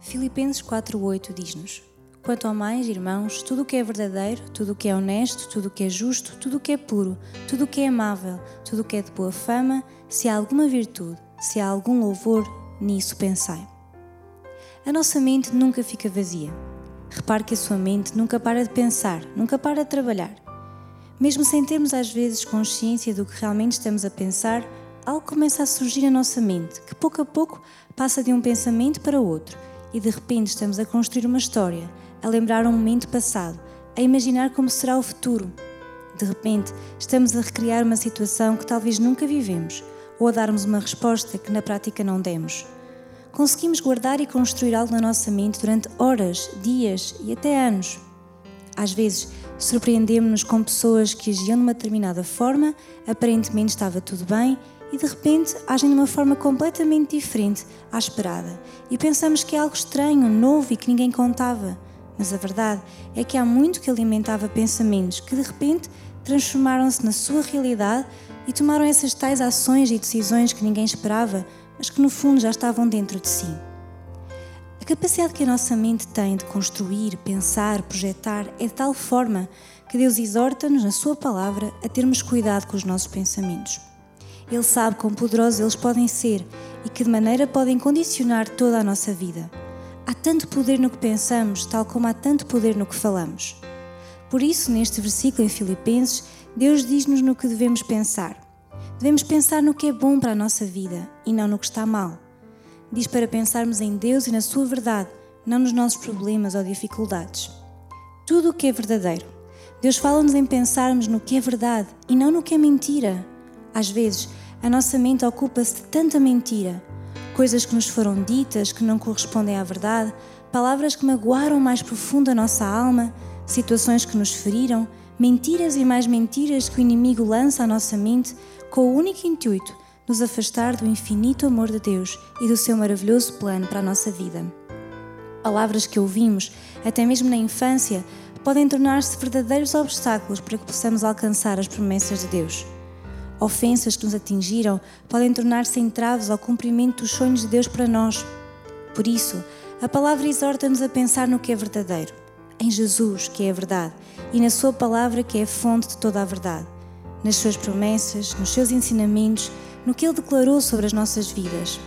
Filipenses 4:8 diz-nos: Quanto ao mais, irmãos, tudo o que é verdadeiro, tudo o que é honesto, tudo o que é justo, tudo o que é puro, tudo o que é amável, tudo o que é de boa fama, se há alguma virtude, se há algum louvor, nisso pensai. A nossa mente nunca fica vazia. Repare que a sua mente nunca para de pensar, nunca para de trabalhar. Mesmo sem termos às vezes consciência do que realmente estamos a pensar, algo começa a surgir na nossa mente, que pouco a pouco passa de um pensamento para outro e de repente estamos a construir uma história, a lembrar um momento passado, a imaginar como será o futuro. De repente, estamos a recriar uma situação que talvez nunca vivemos ou a darmos uma resposta que na prática não demos. Conseguimos guardar e construir algo na nossa mente durante horas, dias e até anos. Às vezes, surpreendemos-nos com pessoas que agiam de uma determinada forma, aparentemente estava tudo bem e de repente agem de uma forma completamente diferente à esperada e pensamos que é algo estranho, novo e que ninguém contava. Mas a verdade é que há muito que alimentava pensamentos que de repente transformaram-se na sua realidade e tomaram essas tais ações e decisões que ninguém esperava, mas que no fundo já estavam dentro de si. A capacidade que a nossa mente tem de construir, pensar, projetar é de tal forma que Deus exorta-nos na Sua palavra a termos cuidado com os nossos pensamentos. Ele sabe quão poderosos eles podem ser e que de maneira podem condicionar toda a nossa vida. Há tanto poder no que pensamos, tal como há tanto poder no que falamos. Por isso, neste versículo em Filipenses, Deus diz-nos no que devemos pensar. Devemos pensar no que é bom para a nossa vida e não no que está mal. Diz para pensarmos em Deus e na Sua verdade, não nos nossos problemas ou dificuldades. Tudo o que é verdadeiro. Deus fala-nos em pensarmos no que é verdade e não no que é mentira. Às vezes, a nossa mente ocupa-se de tanta mentira, coisas que nos foram ditas que não correspondem à verdade, palavras que magoaram mais profundo a nossa alma, situações que nos feriram, mentiras e mais mentiras que o inimigo lança à nossa mente com o único intuito de nos afastar do infinito amor de Deus e do seu maravilhoso plano para a nossa vida. Palavras que ouvimos, até mesmo na infância, podem tornar-se verdadeiros obstáculos para que possamos alcançar as promessas de Deus. Ofensas que nos atingiram podem tornar-se entraves ao cumprimento dos sonhos de Deus para nós. Por isso, a palavra exorta-nos a pensar no que é verdadeiro, em Jesus, que é a verdade, e na Sua palavra, que é a fonte de toda a verdade, nas Suas promessas, nos Seus ensinamentos, no que Ele declarou sobre as nossas vidas.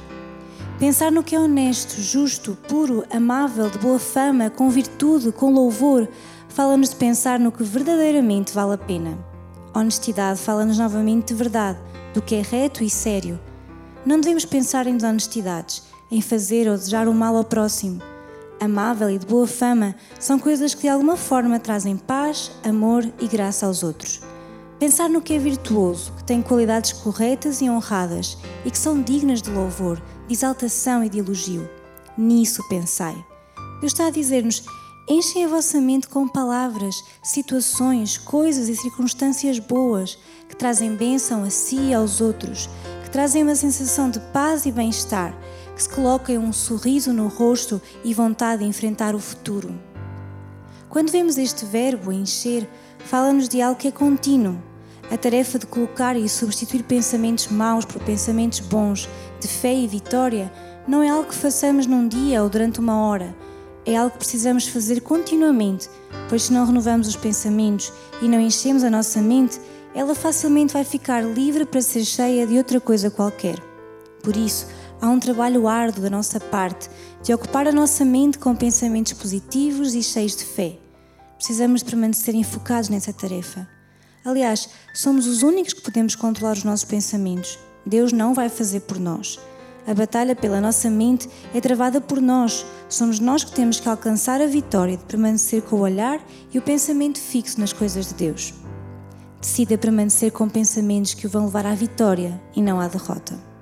Pensar no que é honesto, justo, puro, amável, de boa fama, com virtude, com louvor, fala-nos de pensar no que verdadeiramente vale a pena. Honestidade fala-nos novamente de verdade, do que é reto e sério. Não devemos pensar em desonestidades, em fazer ou desejar o mal ao próximo. Amável e de boa fama são coisas que de alguma forma trazem paz, amor e graça aos outros. Pensar no que é virtuoso, que tem qualidades corretas e honradas e que são dignas de louvor, de exaltação e de elogio. Nisso pensai. Deus está a dizer-nos: Enchem a vossa mente com palavras, situações, coisas e circunstâncias boas que trazem bênção a si e aos outros, que trazem uma sensação de paz e bem-estar, que se coloquem um sorriso no rosto e vontade de enfrentar o futuro. Quando vemos este verbo encher, fala-nos de algo que é contínuo. A tarefa de colocar e substituir pensamentos maus por pensamentos bons, de fé e vitória, não é algo que façamos num dia ou durante uma hora é algo que precisamos fazer continuamente, pois se não renovamos os pensamentos e não enchemos a nossa mente, ela facilmente vai ficar livre para ser cheia de outra coisa qualquer. Por isso, há um trabalho árduo da nossa parte de ocupar a nossa mente com pensamentos positivos e cheios de fé. Precisamos de permanecer enfocados nessa tarefa. Aliás, somos os únicos que podemos controlar os nossos pensamentos. Deus não vai fazer por nós. A batalha pela nossa mente é travada por nós. Somos nós que temos que alcançar a vitória de permanecer com o olhar e o pensamento fixo nas coisas de Deus. Decida permanecer com pensamentos que o vão levar à vitória e não à derrota.